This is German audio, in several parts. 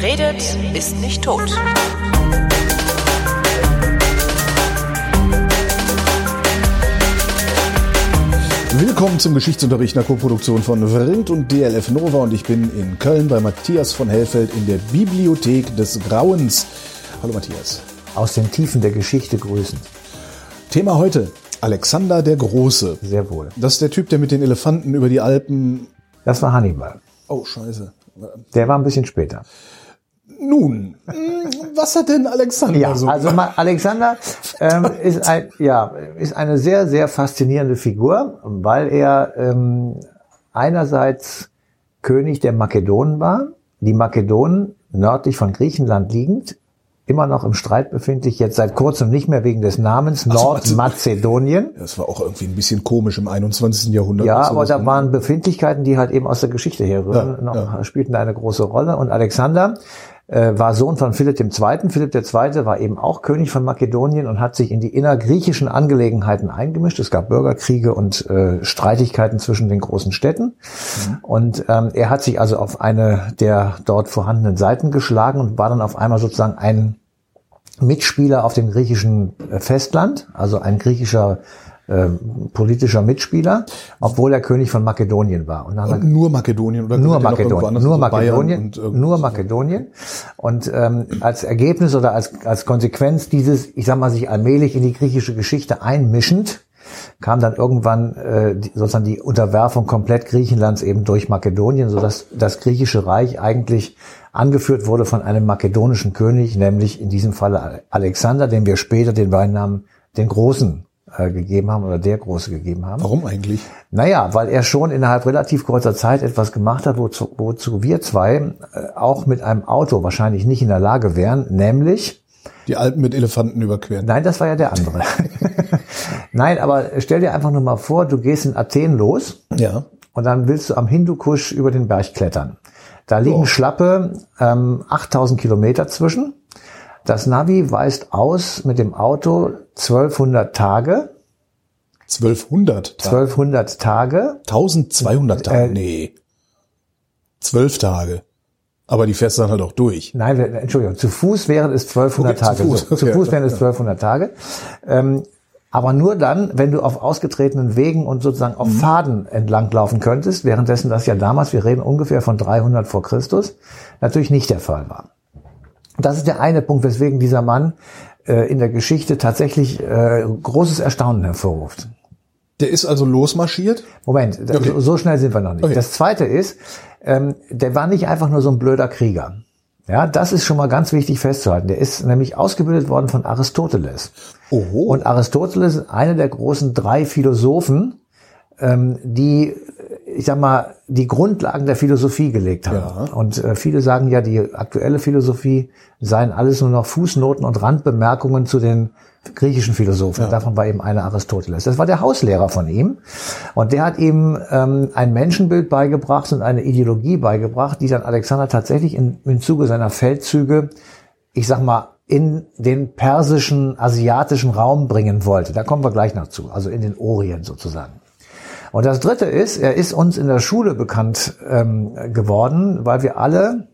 Wer redet, ist nicht tot. Willkommen zum Geschichtsunterricht einer Koproduktion von Vrindt und DLF Nova und ich bin in Köln bei Matthias von Hellfeld in der Bibliothek des Grauens. Hallo Matthias. Aus den Tiefen der Geschichte grüßend. Thema heute, Alexander der Große. Sehr wohl. Das ist der Typ, der mit den Elefanten über die Alpen... Das war Hannibal. Oh, scheiße. Der war ein bisschen später. Nun, was hat denn Alexander Ja, so also Alexander ähm, ist, ein, ja, ist eine sehr, sehr faszinierende Figur, weil er ähm, einerseits König der Makedonen war. Die Makedonen, nördlich von Griechenland liegend, immer noch im Streit befindlich, jetzt seit kurzem nicht mehr wegen des Namens so, Nordmazedonien. Das war auch irgendwie ein bisschen komisch im 21. Jahrhundert. Ja, aber da ne? waren Befindlichkeiten, die halt eben aus der Geschichte herrühren, Ja, ja. spielten eine große Rolle. Und Alexander äh, war Sohn von Philipp II. Philipp II. war eben auch König von Makedonien und hat sich in die innergriechischen Angelegenheiten eingemischt. Es gab Bürgerkriege und äh, Streitigkeiten zwischen den großen Städten. Und ähm, er hat sich also auf eine der dort vorhandenen Seiten geschlagen und war dann auf einmal sozusagen ein Mitspieler auf dem griechischen äh, Festland, also ein griechischer äh, politischer Mitspieler, obwohl er König von Makedonien war. Und Und nur Makedonien oder nur Makedonien, nur also Makedonien, und irgendwas? nur Makedonien. Und ähm, als Ergebnis oder als, als Konsequenz dieses, ich sag mal, sich allmählich in die griechische Geschichte einmischend, kam dann irgendwann äh, die, sozusagen die Unterwerfung komplett Griechenlands eben durch Makedonien, sodass das griechische Reich eigentlich angeführt wurde von einem makedonischen König, nämlich in diesem Falle Alexander, dem wir später den Beinamen den Großen äh, gegeben haben oder der Große gegeben haben. Warum eigentlich? Naja, weil er schon innerhalb relativ kurzer Zeit etwas gemacht hat, wozu, wozu wir zwei äh, auch mit einem Auto wahrscheinlich nicht in der Lage wären, nämlich, Die Alpen mit Elefanten überqueren. nein, das war ja der andere. nein, aber stell dir einfach nur mal vor, du gehst in Athen los Ja. und dann willst du am Hindukusch über den Berg klettern. Da liegen Oh. schlappe ähm, 8000 Kilometer zwischen. Das Navi weist aus mit dem Auto 1200 Tage. 1200 Tage. 1200 Tage. 1200 Tage. Äh, nee. 12 Tage. Aber die fährst du dann halt auch durch. Nein, wir- Entschuldigung, zu Fuß wären es 1200 Okay, zu Tage. Fuß, So, zu Fuß wären es ja. 1200 Tage. Ähm, aber nur dann, wenn du auf ausgetretenen Wegen und sozusagen auf Mhm. Pfaden entlanglaufen könntest, währenddessen das ja damals, wir reden ungefähr von 300 vor Christus, natürlich nicht der Fall war. Das ist der eine Punkt, weswegen dieser Mann äh, in der Geschichte tatsächlich äh, großes Erstaunen hervorruft. Der ist also losmarschiert. Moment, Okay. so, so schnell sind wir noch nicht. Okay. Das zweite ist, ähm, der war nicht einfach nur so ein blöder Krieger. Ja, das ist schon mal ganz wichtig festzuhalten. Der ist nämlich ausgebildet worden von Aristoteles. Oho. Und Aristoteles ist einer der großen drei Philosophen, ähm, die, ich sag mal, die Grundlagen der Philosophie gelegt haben. Ja. Und äh, viele sagen ja, die aktuelle Philosophie seien alles nur noch Fußnoten und Randbemerkungen zu den griechischen Philosophen. Davon war eben einer Aristoteles. Das war der Hauslehrer von ihm. Und der hat ihm ähm, ein Menschenbild beigebracht und eine Ideologie beigebracht, die dann Alexander tatsächlich in, im Zuge seiner Feldzüge, ich sag mal, in den persischen, asiatischen Raum bringen wollte. Da kommen wir gleich noch zu, also in den Orient sozusagen. Und das Dritte ist, er ist uns in der Schule bekannt ähm, geworden, weil wir alle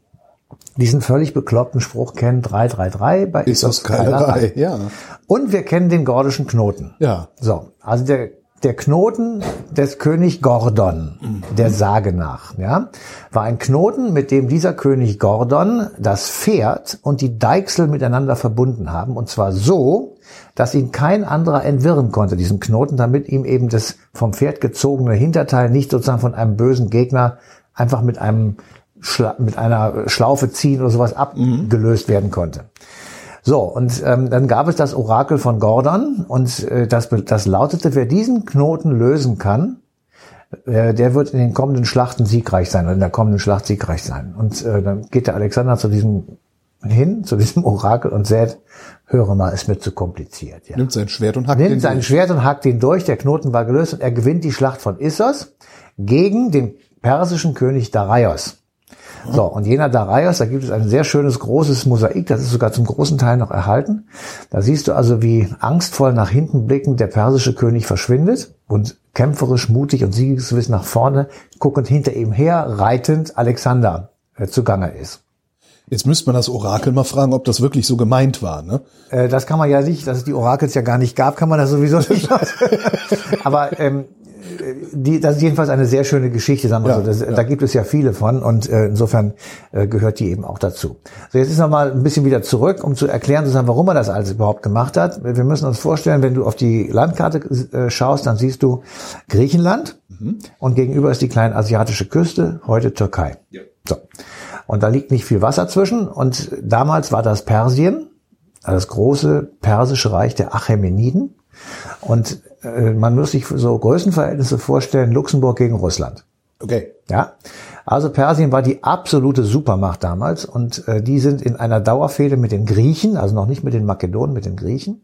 diesen völlig bekloppten Spruch kennen, 333 bei ist das Keilerei. Ja. Und wir kennen den gordischen Knoten. Ja. So, also der, der Knoten des König Gordon, der Sage nach, ja, war ein Knoten, mit dem dieser König Gordon das Pferd und die Deichsel miteinander verbunden haben. Und zwar so, dass ihn kein anderer entwirren konnte, diesen Knoten, damit ihm eben das vom Pferd gezogene Hinterteil nicht sozusagen von einem bösen Gegner einfach mit einem Schla mit einer Schlaufe ziehen oder sowas abgelöst werden konnte. So, und ähm, dann gab es das Orakel von Gordon und äh, das, das lautete, wer diesen Knoten lösen kann, äh, der wird in den kommenden Schlachten siegreich sein oder in der kommenden Schlacht siegreich sein. Und äh, dann geht der Alexander zu diesem hin, zu diesem Orakel und sagt, höre mal, ist mir zu kompliziert. Ja. Nimmt sein Schwert und hackt den Nimmt sein durch. Schwert und hackt ihn durch, der Knoten war gelöst und er gewinnt die Schlacht von Issos gegen den persischen König Darius. So, und jener Darius, da gibt es ein sehr schönes großes Mosaik, das ist sogar zum großen Teil noch erhalten. Da siehst du also, wie angstvoll nach hinten blickend der persische König verschwindet und kämpferisch, mutig und siegesgewiss nach vorne, guckend hinter ihm her, reitend Alexander äh, zugange ist. Jetzt müsste man das Orakel mal fragen, ob das wirklich so gemeint war. Ne? Äh, das kann man ja nicht, dass es die Orakels ja gar nicht gab, kann man das sowieso nicht. Aber ähm, die, das ist jedenfalls eine sehr schöne Geschichte, sagen wir Ja, so. Das, ja. Da gibt es ja viele von und äh, insofern äh, gehört die eben auch dazu. So, jetzt ist noch mal ein bisschen wieder zurück, um zu erklären, sozusagen, warum er das alles überhaupt gemacht hat. Wir müssen uns vorstellen, wenn du auf die Landkarte äh, schaust, dann siehst du Griechenland und gegenüber ist die kleine asiatische Küste, heute Türkei. So. Und da liegt nicht viel Wasser zwischen und damals war das Persien, das große persische Reich der Achämeniden. Und äh, man muss sich so Größenverhältnisse vorstellen, Luxemburg gegen Russland. Okay. Ja, also Persien war die absolute Supermacht damals und äh, die sind in einer Dauerfehde mit den Griechen, also noch nicht mit den Makedonen, mit den Griechen,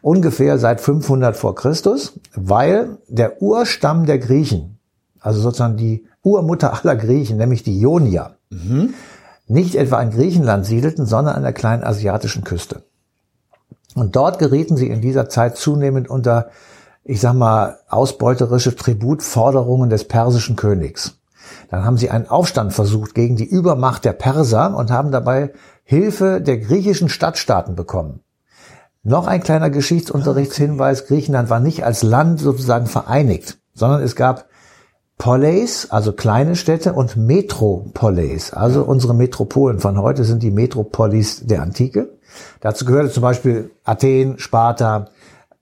ungefähr seit 500 vor Christus, weil der Urstamm der Griechen, also sozusagen die Urmutter aller Griechen, nämlich die Ionier, nicht etwa in Griechenland siedelten, sondern an der kleinen asiatischen Küste. Und dort gerieten sie in dieser Zeit zunehmend unter, ich sag mal, ausbeuterische Tributforderungen des persischen Königs. Dann haben sie einen Aufstand versucht gegen die Übermacht der Perser und haben dabei Hilfe der griechischen Stadtstaaten bekommen. Noch ein kleiner Geschichtsunterrichtshinweis. Griechenland war nicht als Land sozusagen vereinigt, sondern es gab Poleis, also kleine Städte, und Metropoleis, also unsere Metropolen von heute sind die Metropolis der Antike. Dazu gehörte zum Beispiel Athen, Sparta,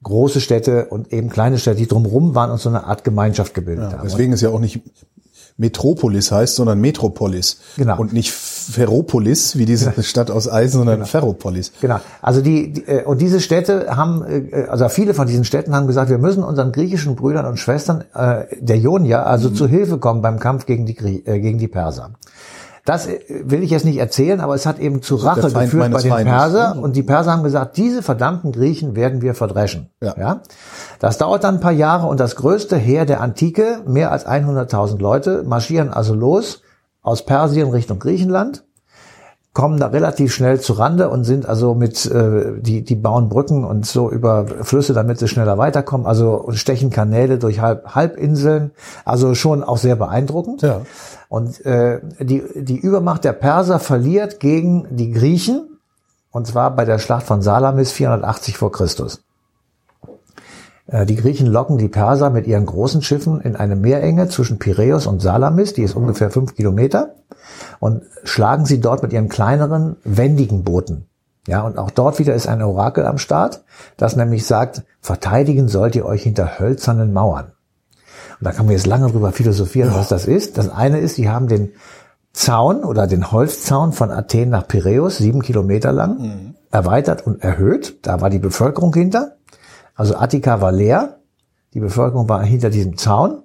große Städte und eben kleine Städte, die drumherum waren und so eine Art Gemeinschaft gebildet haben. Deswegen ist ja auch nicht Metropolis heißt, sondern Metropolis. Genau. Und nicht Ferropolis, wie diese Stadt aus Eisen, sondern Ferropolis. Genau. Also die, die äh, und diese Städte haben, äh, also viele von diesen Städten haben gesagt, wir müssen unseren griechischen Brüdern und Schwestern äh, der Ionier also zu Hilfe kommen beim Kampf gegen die äh, gegen die Perser. Das äh, will ich jetzt nicht erzählen, aber es hat eben zu Rache geführt bei den Feindes. Perser und die Perser haben gesagt, diese verdammten Griechen werden wir verdreschen. Ja. Das dauert dann ein paar Jahre und das größte Heer der Antike, mehr als 100.000 Leute, marschieren also los aus Persien Richtung Griechenland kommen da relativ schnell zu Rande und sind also mit, äh, die, die bauen Brücken und so über Flüsse, damit sie schneller weiterkommen, also und stechen Kanäle durch Halb, Halbinseln, also schon auch sehr beeindruckend. Ja. Und äh, die, die Übermacht der Perser verliert gegen die Griechen, und zwar bei der Schlacht von Salamis 480 vor Christus. Äh, Die Griechen locken die Perser mit ihren großen Schiffen in eine Meerenge zwischen Piräus und Salamis, die ist ungefähr fünf Kilometer, und schlagen sie dort mit ihren kleineren, wendigen Booten. Ja, und auch dort wieder ist ein Orakel am Start, das nämlich sagt, verteidigen sollt ihr euch hinter hölzernen Mauern. Und da kann man jetzt lange drüber philosophieren, was das ist. Das eine ist, sie haben den Zaun oder den Holzzaun von Athen nach Piräus, sieben Kilometer lang, erweitert und erhöht. Da war die Bevölkerung hinter. Also Attika war leer. Die Bevölkerung war hinter diesem Zaun.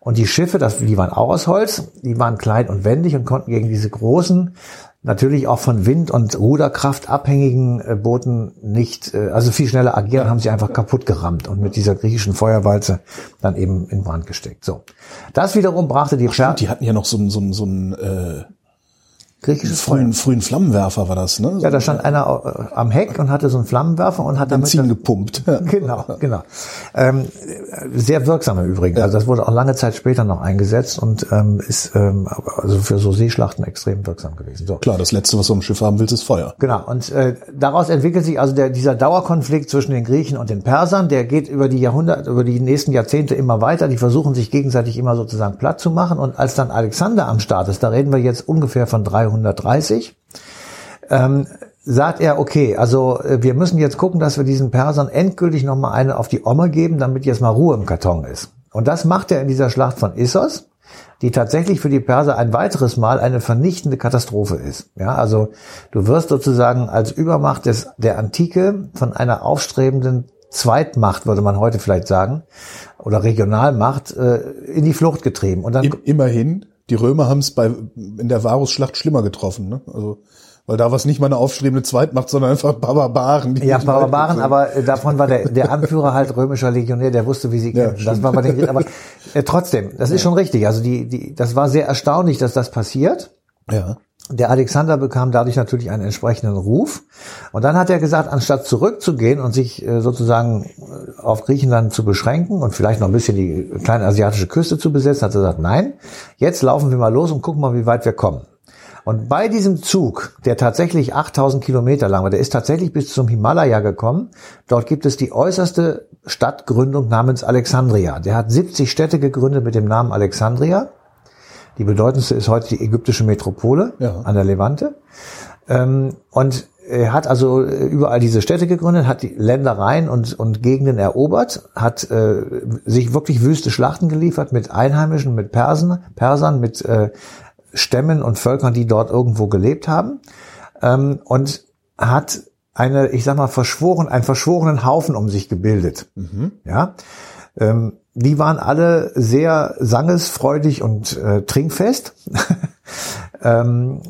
Und die Schiffe, das, die waren auch aus Holz, die waren klein und wendig und konnten gegen diese großen, natürlich auch von Wind und Ruderkraft abhängigen äh, Booten nicht, äh, also viel schneller agieren, haben sie einfach kaputt gerammt und mit dieser griechischen Feuerwalze dann eben in Brand gesteckt. So. Das wiederum brachte die Scher Die hatten ja noch so einen, so einen, so einen äh, griechisches frühen, frühen Flammenwerfer, war das, ne? So Ja, da stand einer äh, am Heck und hatte so einen Flammenwerfer und hat damit Benzin gepumpt. Ja. Genau, genau. Ähm, sehr wirksam im Übrigen. Also das wurde auch lange Zeit später noch eingesetzt und ähm, ist ähm, also für so Seeschlachten extrem wirksam gewesen. So. Klar, das Letzte, was du am Schiff haben willst, ist Feuer. Genau, und äh, daraus entwickelt sich also der, dieser Dauerkonflikt zwischen den Griechen und den Persern, der geht über die Jahrhunderte, über die nächsten Jahrzehnte immer weiter, die versuchen sich gegenseitig immer sozusagen platt zu machen und als dann Alexander am Start ist, da reden wir jetzt ungefähr von 330, ähm, sagt er, okay, also äh, wir müssen jetzt gucken, dass wir diesen Persern endgültig nochmal eine auf die Omme geben, damit jetzt mal Ruhe im Karton ist. Und das macht er in dieser Schlacht von Issos, die tatsächlich für die Perser ein weiteres Mal eine vernichtende Katastrophe ist. Ja, also du wirst sozusagen als Übermacht des, der Antike von einer aufstrebenden Zweitmacht, würde man heute vielleicht sagen, oder Regionalmacht, äh, in die Flucht getrieben. Und dann Im, immerhin, die Römer haben es bei in der Varusschlacht schlimmer getroffen, ne? Also weil da war es nicht mal eine aufstrebende Zweitmacht, sondern einfach Barbaren. Ja, Barbaren, aber davon war der, der Anführer halt römischer Legionär, der wusste, wie sie Ja, kämpfen. das war bei den, aber äh, trotzdem, das ist schon richtig. Also die, die, das war sehr erstaunlich, dass das passiert. Ja. Der Alexander bekam dadurch natürlich einen entsprechenden Ruf. Und dann hat er gesagt, anstatt zurückzugehen und sich äh, sozusagen äh, auf Griechenland zu beschränken und vielleicht noch ein bisschen die kleine asiatische Küste zu besetzen, hat er gesagt, nein, jetzt laufen wir mal los und gucken mal, wie weit wir kommen. Und bei diesem Zug, der tatsächlich 8000 Kilometer lang war, der ist tatsächlich bis zum Himalaya gekommen. Dort gibt es die äußerste Stadtgründung namens Alexandria. Der hat 70 Städte gegründet mit dem Namen Alexandria. Die bedeutendste ist heute die ägyptische Metropole Ja. an der Levante. Ähm, und er hat also äh, überall diese Städte gegründet, hat die Ländereien und, und Gegenden erobert, hat äh, sich wirklich wüste Schlachten geliefert mit Einheimischen, mit Persen, Persern, mit äh, Stämmen und Völkern, die dort irgendwo gelebt haben. Ähm, und hat eine, ich sag mal, verschworen, einen verschworenen Haufen um sich gebildet. Ja. Ähm, die waren alle sehr sangesfreudig und äh, trinkfest. ähm,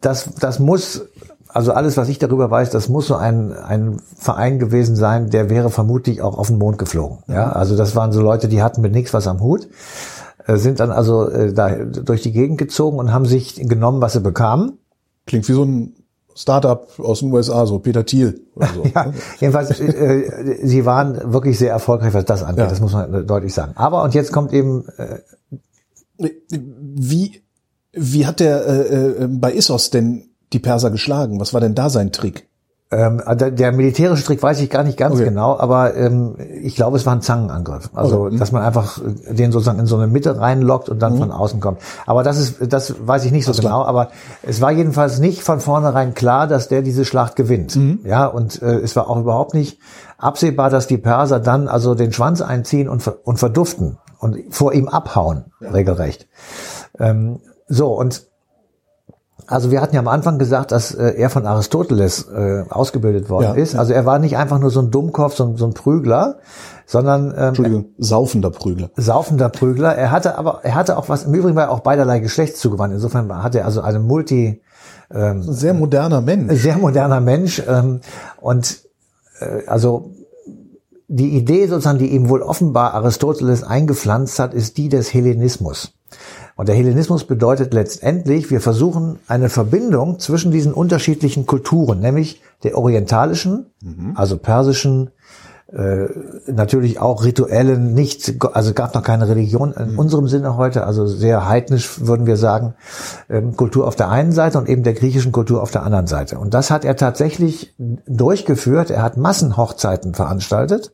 das, das muss, also alles, was ich darüber weiß, das muss so ein, ein Verein gewesen sein, der wäre vermutlich auch auf den Mond geflogen. Ja, also das waren so Leute, die hatten mit nichts was am Hut, äh, sind dann also äh, da durch die Gegend gezogen und haben sich genommen, was sie bekamen. Klingt wie so ein Startup aus den USA, so Peter Thiel oder so. Ja, jedenfalls, äh, sie waren wirklich sehr erfolgreich, was das angeht, Ja. das muss man deutlich sagen. Aber, und jetzt kommt eben, äh, Wie, wie hat der äh, äh, bei Issos denn die Perser geschlagen? Was war denn da sein Trick? Ähm, der, der militärische Trick weiß ich gar nicht ganz Okay. genau, aber ähm, ich glaube, es war ein Zangenangriff. Also, Okay. Mhm. dass man einfach den sozusagen in so eine Mitte reinlockt und dann von außen kommt. Aber das ist, das weiß ich nicht so klar. genau, aber es war jedenfalls nicht von vornherein klar, dass der diese Schlacht gewinnt. Mhm. Ja, und äh, es war auch überhaupt nicht absehbar, dass die Perser dann also den Schwanz einziehen und, und verduften und vor ihm abhauen, regelrecht. Ähm, so, und also wir hatten ja am Anfang gesagt, dass äh, er von Aristoteles äh, ausgebildet worden Ja, ist. Also er war nicht einfach nur so ein Dummkopf, so, ein- so ein Prügler, sondern ähm, Entschuldigung, saufender Prügler. saufender Prügler. Er hatte aber, er hatte auch was, im Übrigen war er auch beiderlei Geschlecht zugewandt. Insofern hatte er also eine multi, Ein sehr moderner Mensch. sehr moderner Mensch. Ähm, und äh, also die Idee sozusagen, die ihm wohl offenbar Aristoteles eingepflanzt hat, ist die des Hellenismus. Und der Hellenismus bedeutet letztendlich, wir versuchen eine Verbindung zwischen diesen unterschiedlichen Kulturen, nämlich der orientalischen, also persischen, äh, natürlich auch rituellen, nicht, also gab noch keine Religion in unserem Sinne heute, also sehr heidnisch würden wir sagen, ähm, Kultur auf der einen Seite und eben der griechischen Kultur auf der anderen Seite. Und das hat er tatsächlich durchgeführt. Er hat Massenhochzeiten veranstaltet.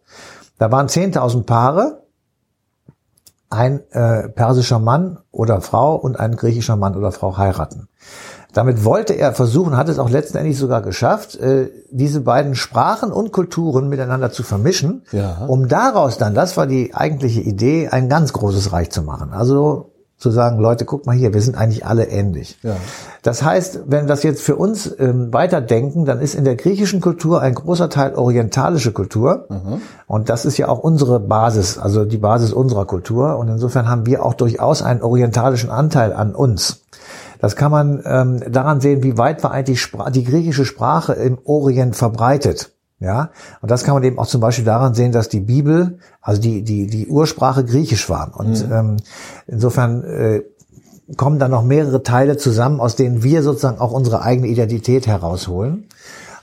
Da waren 10.000 Paare, ein äh, persischer Mann oder Frau und ein griechischer Mann oder Frau heiraten. Damit wollte er versuchen, hat es auch letztendlich sogar geschafft, äh, diese beiden Sprachen und Kulturen miteinander zu vermischen, Ja. um daraus dann, das war die eigentliche Idee, ein ganz großes Reich zu machen. Also zu sagen, Leute, guck mal hier, wir sind eigentlich alle ähnlich. Ja. Das heißt, wenn wir das jetzt für uns ähm, weiterdenken, dann ist in der griechischen Kultur ein großer Teil orientalische Kultur. Und das ist ja auch unsere Basis, also die Basis unserer Kultur. Und insofern haben wir auch durchaus einen orientalischen Anteil an uns. Das kann man ähm, daran sehen, wie weit war eigentlich Spra die griechische Sprache im Orient verbreitet. Ja, und das kann man eben auch zum Beispiel daran sehen, dass die Bibel, also die die die Ursprache griechisch war. Und ähm, insofern äh, kommen dann noch mehrere Teile zusammen, aus denen wir sozusagen auch unsere eigene Identität herausholen.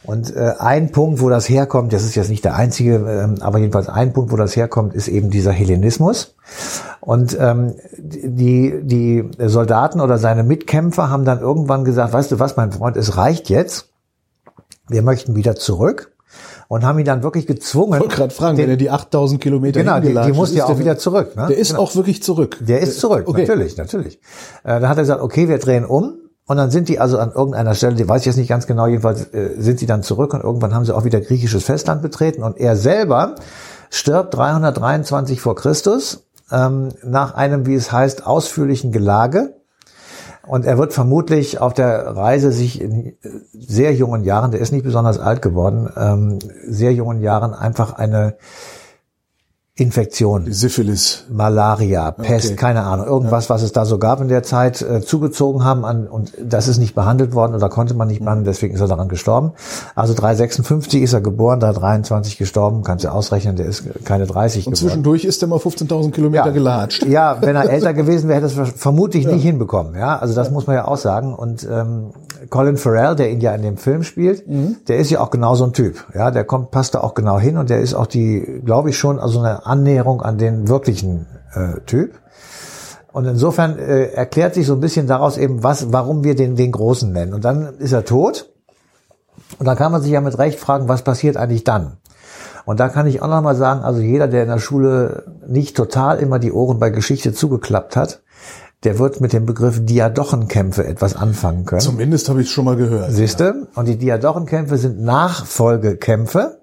Und äh, ein Punkt, wo das herkommt, das ist jetzt nicht der einzige, ähm, aber jedenfalls ein Punkt, wo das herkommt, ist eben dieser Hellenismus. Und ähm, die, die Soldaten oder seine Mitkämpfer haben dann irgendwann gesagt, weißt du was, mein Freund, es reicht jetzt. Wir möchten wieder zurück. Und haben ihn dann wirklich gezwungen. Ich wollte gerade fragen, den- wenn er die 8000 Kilometer Genau, die, die musste ja auch der- wieder zurück. Ne? Der ist Genau. auch wirklich zurück. Der ist zurück, Okay. natürlich, natürlich. Äh, da hat er gesagt, okay, wir drehen um. Und dann sind die also an irgendeiner Stelle, die weiß ich jetzt nicht ganz genau, jedenfalls äh, sind sie dann zurück und irgendwann haben sie auch wieder griechisches Festland betreten. Und er selber stirbt 323 vor Christus ähm, nach einem, wie es heißt, ausführlichen Gelage. Und er wird vermutlich auf der Reise sich in äh, sehr jungen Jahren, der ist nicht besonders alt geworden, ähm, sehr jungen Jahren einfach eine Infektion Syphilis. Malaria, Pest, Okay. keine Ahnung, irgendwas, was es da so gab in der Zeit, äh, zugezogen haben an, und das ist nicht behandelt worden oder konnte man nicht behandeln, deswegen ist er daran gestorben. Also 356 ist er geboren, da 23 gestorben, kannst du ausrechnen, der ist keine 30 Und geworden. zwischendurch ist er mal 15.000 Kilometer gelatscht. Ja, wenn er älter gewesen wäre, hätte er es vermutlich nicht hinbekommen. Ja, also das muss man ja auch sagen. Und ähm, Colin Farrell, der ihn ja in dem Film spielt, Mhm. der ist ja auch genau so ein Typ. Ja, der kommt, passt da auch genau hin und der ist auch die, glaube ich schon, also eine Annäherung an den wirklichen äh, Typ. Und insofern äh, erklärt sich so ein bisschen daraus eben, was, warum wir den, den Großen nennen. Und dann ist er tot. Und dann kann man sich ja mit Recht fragen, was passiert eigentlich dann? Und da kann ich auch nochmal sagen, also jeder, der in der Schule nicht total immer die Ohren bei Geschichte zugeklappt hat, der wird mit dem Begriff Diadochenkämpfe etwas anfangen können. Zumindest habe ich es schon mal gehört. Siehste? Ja. Und die Diadochenkämpfe sind Nachfolgekämpfe,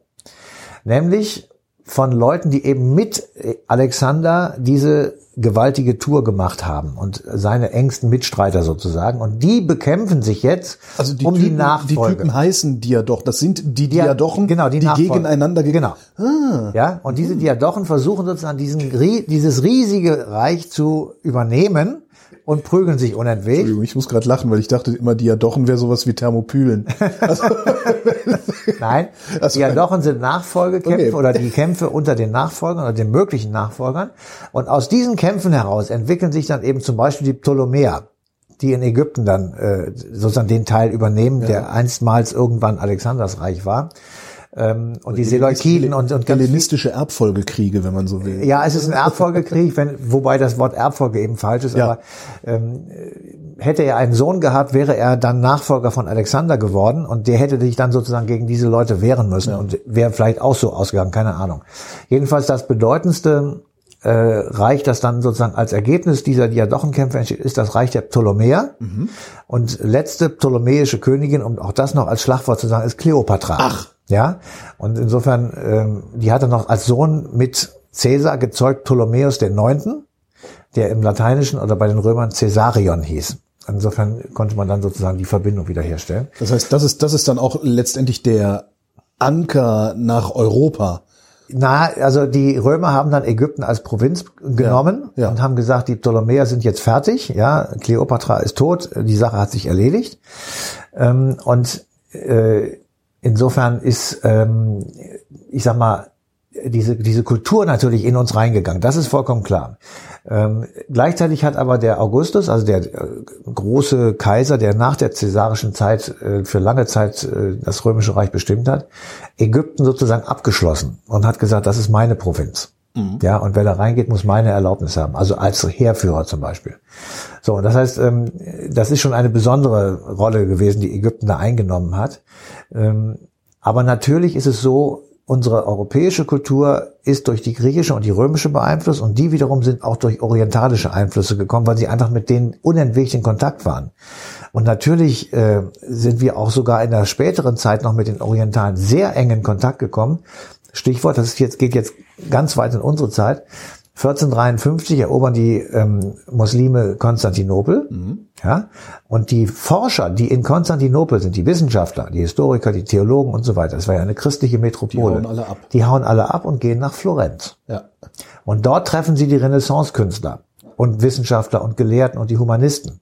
nämlich von Leuten, die eben mit Alexander diese gewaltige Tour gemacht haben und seine engsten Mitstreiter sozusagen. Und die bekämpfen sich jetzt also die um Typen, die Nachfolge. Die Typen heißen Diadochen. Das sind die Diadochen, genau, die, die gegeneinander ge Genau. Ah. Ja, und diese Diadochen versuchen sozusagen diesen, dieses riesige Reich zu übernehmen und prügeln sich unentwegt. Entschuldigung, ich muss gerade lachen, weil ich dachte immer, Diadochen wäre sowas wie Thermopylen. Also, Nein, Also- Diadochen sind Nachfolgekämpfe Okay. oder die Kämpfe unter den Nachfolgern oder den möglichen Nachfolgern. Und aus diesen Kämpfen heraus entwickeln sich dann eben zum Beispiel die Ptolemäer, die in Ägypten dann äh, sozusagen den Teil übernehmen, der einstmals irgendwann Alexanders Reich war. Ähm, und die Seleukiden und, und ganz hellenistische Erbfolgekriege, wenn man so will. ja, es ist ein Erbfolgekrieg, wenn, wobei das Wort Erbfolge eben falsch ist, Ja. aber ähm, hätte er einen Sohn gehabt, wäre er dann Nachfolger von Alexander geworden und der hätte sich dann sozusagen gegen diese Leute wehren müssen und wäre vielleicht auch so ausgegangen, keine Ahnung. Jedenfalls das bedeutendste äh, Reich, das dann sozusagen als Ergebnis dieser Diadochenkämpfe entsteht, ist das Reich der Ptolemäer. Und letzte ptolemäische Königin, um auch das noch als Schlagwort zu sagen, ist Kleopatra. Ach. Ja, und insofern, ähm, die hatte noch als Sohn mit Caesar gezeugt Ptolemäus der Neunten, der im Lateinischen oder bei den Römern Caesarion hieß. Insofern konnte man dann sozusagen die Verbindung wiederherstellen. Das heißt, das ist, das ist dann auch letztendlich der Anker nach Europa. Na, also die Römer haben dann Ägypten als Provinz genommen ja. und haben gesagt, die Ptolemäer sind jetzt fertig, ja, Kleopatra ist tot, die Sache hat sich erledigt. Ähm, und äh, insofern ist, ähm, ich sag mal, diese, diese Kultur natürlich in uns reingegangen. Das ist vollkommen klar. Ähm, gleichzeitig hat aber der Augustus, also der äh, große Kaiser, der nach der cäsarischen Zeit äh, für lange Zeit äh, das römische Reich bestimmt hat, Ägypten sozusagen abgeschlossen und hat gesagt, das ist meine Provinz. Ja, und wer da reingeht, muss meine Erlaubnis haben. Also als Heerführer zum Beispiel. So, und das heißt, ähm, das ist schon eine besondere Rolle gewesen, die Ägypten da eingenommen hat. Ähm, aber natürlich ist es so, unsere europäische Kultur ist durch die griechische und die römische beeinflusst und die wiederum sind auch durch orientalische Einflüsse gekommen, weil sie einfach mit denen unentwegt in Kontakt waren. Und natürlich äh, sind wir auch sogar in der späteren Zeit noch mit den Orientalen sehr eng in Kontakt gekommen. Stichwort, das ist jetzt, geht jetzt ganz weit in unsere Zeit. 1453 erobern die ähm, Muslime Konstantinopel. Ja, und die Forscher, die in Konstantinopel sind, die Wissenschaftler, die Historiker, die Theologen und so weiter, das war ja eine christliche Metropole. Die hauen alle ab. Die hauen alle ab und gehen nach Florenz. Ja. Und dort treffen sie die Renaissance-Künstler und Wissenschaftler und Gelehrten und die Humanisten.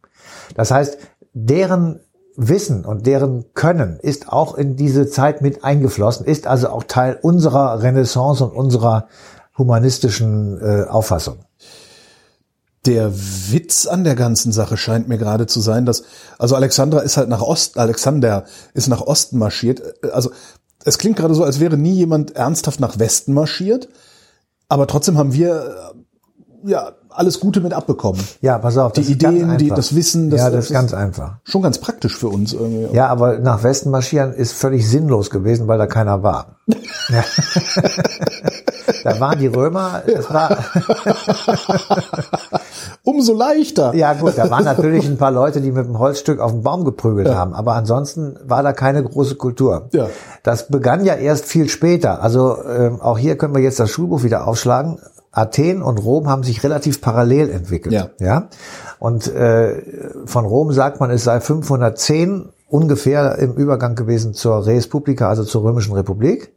Das heißt, deren Wissen und deren Können ist auch in diese Zeit mit eingeflossen, ist also auch Teil unserer Renaissance und unserer humanistischen äh, Auffassung. Der Witz an der ganzen Sache scheint mir gerade zu sein, dass, also Alexandra ist halt nach Osten, Alexander ist nach Osten marschiert. Also, es klingt gerade so, als wäre nie jemand ernsthaft nach Westen marschiert. Aber trotzdem haben wir, äh, ja, alles Gute mit abbekommen. Ja, pass auf, das Die Ideen, die- das Wissen, das- ja, das das ist ganz einfach. Schon ganz praktisch für uns irgendwie. Ja, aber nach Westen marschieren ist völlig sinnlos gewesen, weil da keiner war. Ja. da waren die Römer, das war, Umso leichter. ja gut, da waren natürlich ein paar Leute, die mit dem Holzstück auf den Baum geprügelt haben, aber ansonsten war da keine große Kultur. Ja. Das begann ja erst viel später. Also ähm, auch hier können wir jetzt das Schulbuch wieder aufschlagen. Athen und Rom haben sich relativ parallel entwickelt. Ja. ja? Und äh, von Rom sagt man, es sei 510 ungefähr im Übergang gewesen zur Res Publica, also zur Römischen Republik.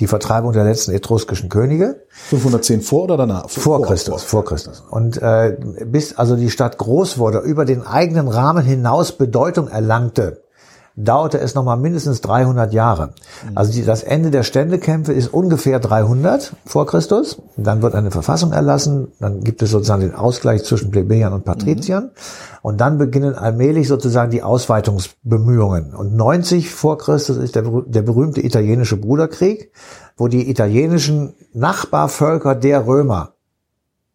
Die Vertreibung der letzten etruskischen Könige. 510 vor oder danach? Vor Christus, vor Christus. Und äh, bis also die Stadt groß wurde, über den eigenen Rahmen hinaus Bedeutung erlangte, dauerte es nochmal mindestens 300 Jahre. Also die, das Ende der Ständekämpfe ist ungefähr 300 vor Christus. Dann wird eine Verfassung erlassen, dann gibt es sozusagen den Ausgleich zwischen Plebejern und Patriziern. Und dann beginnen allmählich sozusagen die Ausweitungsbemühungen. Und 90 vor Christus ist der, der berühmte italienische Bruderkrieg, wo die italienischen Nachbarvölker der Römer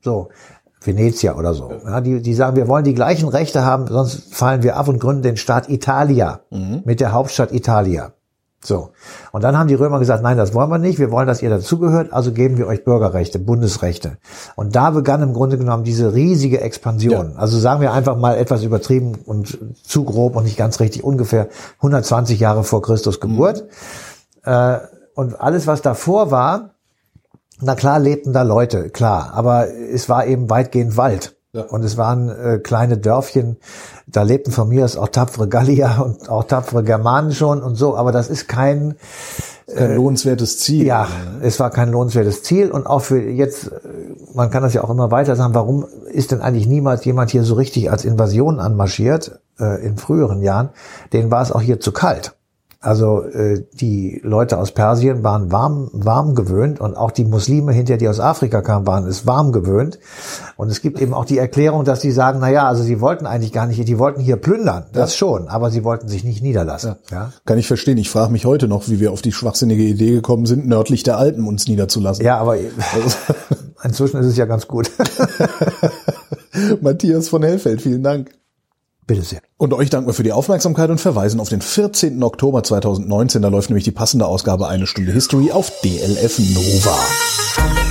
so Venezia oder so. Ja, die, die sagen, wir wollen die gleichen Rechte haben, sonst fallen wir ab und gründen den Staat Italia mit der Hauptstadt Italia. So. Und dann haben die Römer gesagt, nein, das wollen wir nicht. Wir wollen, dass ihr dazugehört. Also geben wir euch Bürgerrechte, Bundesrechte. Und da begann im Grunde genommen diese riesige Expansion. Also sagen wir einfach mal etwas übertrieben und zu grob und nicht ganz richtig, ungefähr 120 Jahre vor Christus Geburt. Äh, und alles, was davor war, na klar lebten da Leute, klar. Aber es war eben weitgehend Wald. Ja. Und es waren äh, kleine Dörfchen, da lebten von mir aus auch tapfere Gallier und auch tapfere Germanen schon und so, aber das ist kein, Ein lohnenswertes Ziel. ja, es war kein lohnenswertes Ziel und auch für jetzt, äh, man kann das ja auch immer weiter sagen, warum ist denn eigentlich niemals jemand hier so richtig als Invasion anmarschiert äh, in früheren Jahren? Denen war es auch hier zu kalt. Also äh, die Leute aus Persien waren warm, warm gewöhnt und auch die Muslime hinter, die aus Afrika kamen, waren es warm gewöhnt. Und es gibt eben auch die Erklärung, dass sie sagen, na ja, also sie wollten eigentlich gar nicht, die wollten hier plündern, das schon, aber sie wollten sich nicht niederlassen. Ja, Kann ich verstehen. Ich frage mich heute noch, wie wir auf die schwachsinnige Idee gekommen sind, nördlich der Alpen uns niederzulassen. ja aber inzwischen ist es ja ganz gut. Matthias von Hellfeld, vielen Dank. Bitte sehr. Und euch danken wir für die Aufmerksamkeit und verweisen auf den 14. Oktober 2019. Da läuft nämlich die passende Ausgabe Eine Stunde History auf DLF Nova.